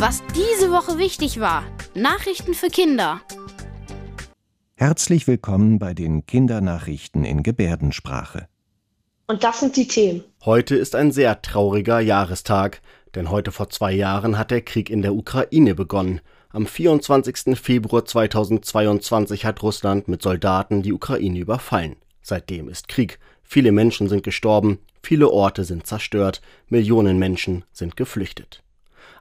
Was diese Woche wichtig war. Nachrichten für Kinder. Herzlich willkommen bei den Kindernachrichten in Gebärdensprache. Und das sind die Themen. Heute ist ein sehr trauriger Jahrestag, denn heute vor zwei Jahren hat der Krieg in der Ukraine begonnen. Am 24. Februar 2022 hat Russland mit Soldaten die Ukraine überfallen. Seitdem ist Krieg. Viele Menschen sind gestorben, viele Orte sind zerstört, Millionen Menschen sind geflüchtet.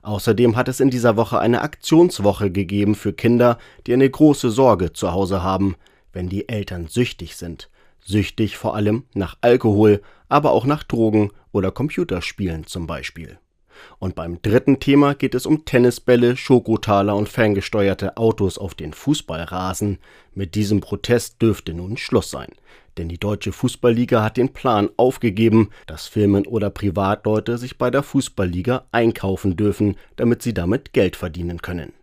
Außerdem hat es in dieser Woche eine Aktionswoche gegeben für Kinder, die eine große Sorge zu Hause haben, wenn die Eltern süchtig sind. Süchtig vor allem nach Alkohol, aber auch nach Drogen oder Computerspielen zum Beispiel. Und beim dritten Thema geht es um Tennisbälle, Schokotaler und ferngesteuerte Autos auf den Fußballrasen. Mit diesem Protest dürfte nun Schluss sein. Denn die Deutsche Fußballliga hat den Plan aufgegeben, dass Firmen oder Privatleute sich bei der Fußballliga einkaufen dürfen, damit sie damit Geld verdienen können.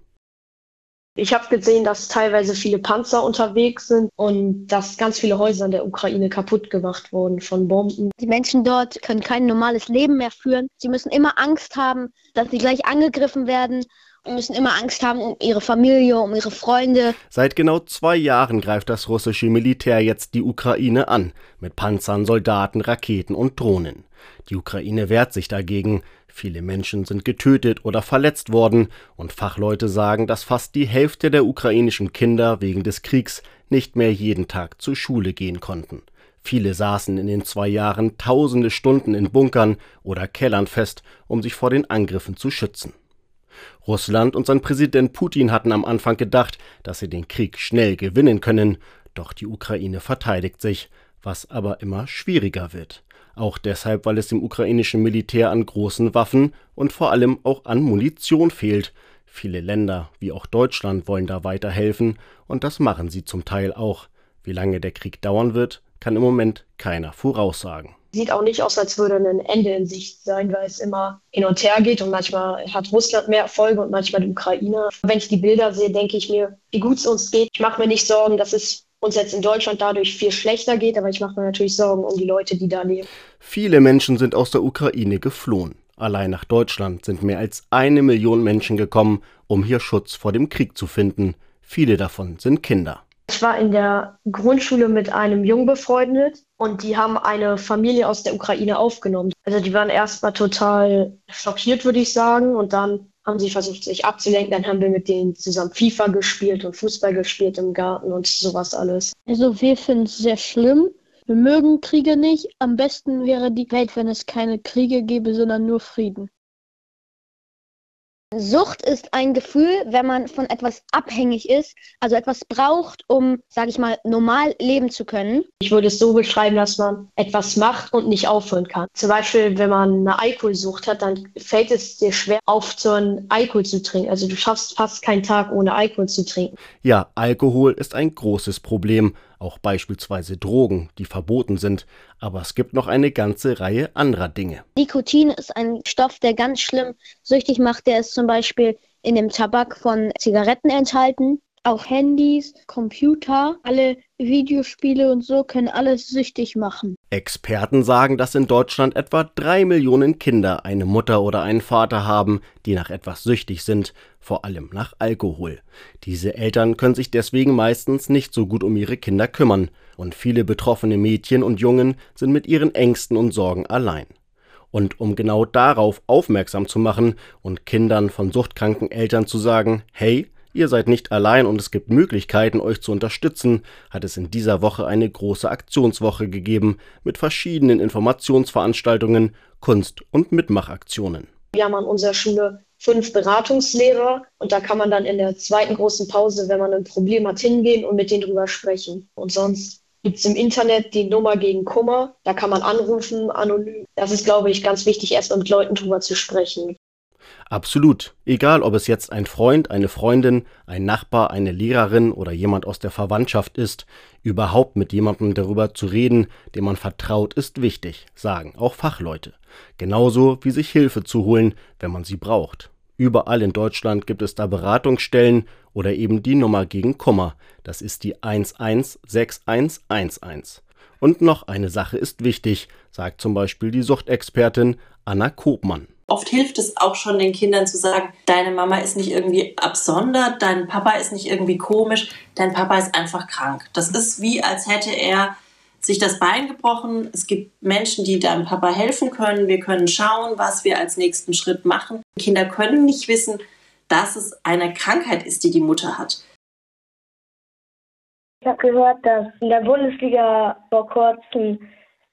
Ich habe gesehen, dass teilweise viele Panzer unterwegs sind und dass ganz viele Häuser in der Ukraine kaputt gemacht wurden von Bomben. Die Menschen dort können kein normales Leben mehr führen. Sie müssen immer Angst haben, dass sie gleich angegriffen werden und müssen immer Angst haben um ihre Familie, um ihre Freunde. Seit genau zwei Jahren greift das russische Militär jetzt die Ukraine an, mit Panzern, Soldaten, Raketen und Drohnen. Die Ukraine wehrt sich dagegen. Viele Menschen sind getötet oder verletzt worden, und Fachleute sagen, dass fast die Hälfte der ukrainischen Kinder wegen des Kriegs nicht mehr jeden Tag zur Schule gehen konnten. Viele saßen in den zwei Jahren tausende Stunden in Bunkern oder Kellern fest, um sich vor den Angriffen zu schützen. Russland und sein Präsident Putin hatten am Anfang gedacht, dass sie den Krieg schnell gewinnen können, doch die Ukraine verteidigt sich, was aber immer schwieriger wird auch deshalb, weil es dem ukrainischen Militär an großen Waffen und vor allem auch an Munition fehlt. Viele Länder, wie auch Deutschland, wollen da weiterhelfen, und das machen sie zum Teil auch. Wie lange der Krieg dauern wird, kann im Moment keiner voraussagen. Sieht auch nicht aus, als würde ein Ende in Sicht sein, weil es immer hin und her geht und manchmal hat Russland mehr Erfolge und manchmal die Ukraine. Wenn ich die Bilder sehe, denke ich mir, wie gut es uns geht. Ich mache mir nicht Sorgen, dass es uns jetzt in Deutschland dadurch viel schlechter geht, aber ich mache mir natürlich Sorgen um die Leute, die da leben. Viele Menschen sind aus der Ukraine geflohen. Allein nach Deutschland sind mehr als eine Million Menschen gekommen, um hier Schutz vor dem Krieg zu finden. Viele davon sind Kinder. Ich war in der Grundschule mit einem Jungen befreundet und die haben eine Familie aus der Ukraine aufgenommen. Also die waren erstmal total schockiert, würde ich sagen. Und dann haben sie versucht, sich abzulenken. Dann haben wir mit denen zusammen FIFA gespielt und Fußball gespielt im Garten und sowas alles. Also wir finden es sehr schlimm. Wir mögen Kriege nicht. Am besten wäre die Welt, wenn es keine Kriege gäbe, sondern nur Frieden. Sucht ist ein Gefühl, wenn man von etwas abhängig ist, also etwas braucht, um, sage ich mal, normal leben zu können. Ich würde es so beschreiben, dass man etwas macht und nicht aufhören kann. Zum Beispiel, wenn man eine Alkoholsucht hat, dann fällt es dir schwer aufzuhören, Alkohol zu trinken. Also du schaffst fast keinen Tag ohne Alkohol zu trinken. Ja, Alkohol ist ein großes Problem auch beispielsweise Drogen, die verboten sind, aber es gibt noch eine ganze Reihe anderer Dinge. Nikotin ist ein Stoff, der ganz schlimm süchtig macht. Der ist zum Beispiel in dem Tabak von Zigaretten enthalten. Auch Handys, Computer, alle Videospiele und so können alles süchtig machen. Experten sagen, dass in Deutschland etwa drei Millionen Kinder eine Mutter oder einen Vater haben, die nach etwas süchtig sind, vor allem nach Alkohol. Diese Eltern können sich deswegen meistens nicht so gut um ihre Kinder kümmern, und viele betroffene Mädchen und Jungen sind mit ihren Ängsten und Sorgen allein. Und um genau darauf aufmerksam zu machen und Kindern von suchtkranken Eltern zu sagen, hey, Ihr seid nicht allein und es gibt Möglichkeiten, euch zu unterstützen, hat es in dieser Woche eine große Aktionswoche gegeben mit verschiedenen Informationsveranstaltungen, Kunst- und Mitmachaktionen. Wir haben an unserer Schule fünf Beratungslehrer und da kann man dann in der zweiten großen Pause, wenn man ein Problem hat, hingehen und mit denen drüber sprechen. Und sonst gibt es im Internet die Nummer gegen Kummer. Da kann man anrufen, anonym. Das ist, glaube ich, ganz wichtig, erstmal mit Leuten drüber zu sprechen. Absolut. Egal, ob es jetzt ein Freund, eine Freundin, ein Nachbar, eine Lehrerin oder jemand aus der Verwandtschaft ist, überhaupt mit jemandem darüber zu reden, dem man vertraut, ist wichtig, sagen auch Fachleute. Genauso wie sich Hilfe zu holen, wenn man sie braucht. Überall in Deutschland gibt es da Beratungsstellen oder eben die Nummer gegen Kummer. Das ist die 116111. Und noch eine Sache ist wichtig, sagt zum Beispiel die Suchtexpertin Anna Kopmann. Oft hilft es auch schon den Kindern zu sagen, deine Mama ist nicht irgendwie absondert, dein Papa ist nicht irgendwie komisch, dein Papa ist einfach krank. Das ist wie, als hätte er sich das Bein gebrochen. Es gibt Menschen, die deinem Papa helfen können. Wir können schauen, was wir als nächsten Schritt machen. Kinder können nicht wissen, dass es eine Krankheit ist, die die Mutter hat. Ich habe gehört, dass in der Bundesliga vor kurzem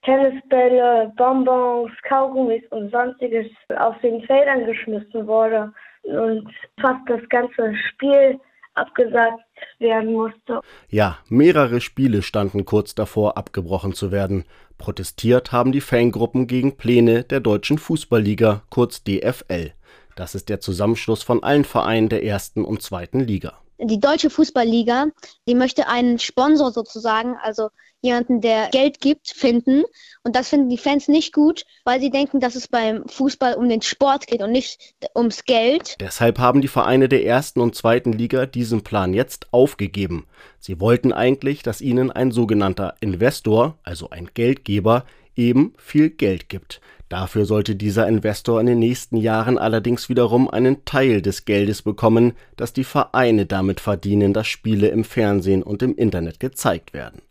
Tennisbälle, Bonbons, Kaugummis und sonstiges auf den Feldern geschmissen wurde und fast das ganze Spiel abgesagt werden musste. Ja, mehrere Spiele standen kurz davor, abgebrochen zu werden. Protestiert haben die Fangruppen gegen Pläne der Deutschen Fußballliga, kurz DFL. Das ist der Zusammenschluss von allen Vereinen der ersten und zweiten Liga die Deutsche Fußballliga, die möchte einen Sponsor sozusagen, also jemanden, der Geld gibt, finden. Und das finden die Fans nicht gut, weil sie denken, dass es beim Fußball um den Sport geht und nicht ums Geld. Deshalb haben die Vereine der ersten und zweiten Liga diesen Plan jetzt aufgegeben. Sie wollten eigentlich, dass ihnen ein sogenannter Investor, also ein Geldgeber, eben viel Geld gibt. Dafür sollte dieser Investor in den nächsten Jahren allerdings wiederum einen Teil des Geldes bekommen, das die Vereine damit verdienen, dass Spiele im Fernsehen und im Internet gezeigt werden.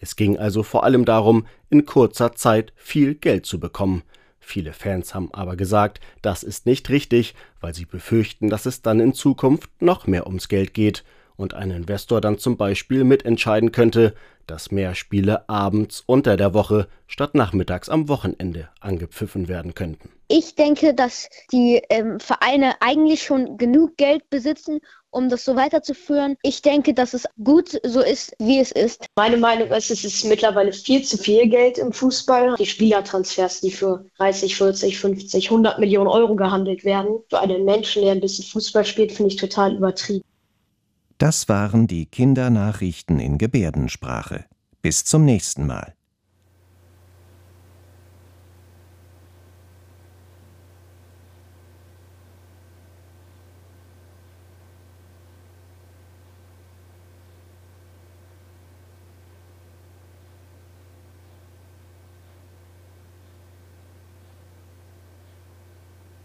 Es ging also vor allem darum, in kurzer Zeit viel Geld zu bekommen. Viele Fans haben aber gesagt, das ist nicht richtig, weil sie befürchten, dass es dann in Zukunft noch mehr ums Geld geht und ein Investor dann zum Beispiel mitentscheiden könnte, dass mehr Spiele abends unter der Woche statt nachmittags am Wochenende angepfiffen werden könnten. Ich denke, dass die ähm, Vereine eigentlich schon genug Geld besitzen, um das so weiterzuführen. Ich denke, dass es gut so ist, wie es ist. Meine Meinung ist, es ist mittlerweile viel zu viel Geld im Fußball. Die Spielertransfers, die für 30, 40, 50, 100 Millionen Euro gehandelt werden, für einen Menschen, der ein bisschen Fußball spielt, finde ich total übertrieben. Das waren die Kindernachrichten in Gebärdensprache. Bis zum nächsten Mal.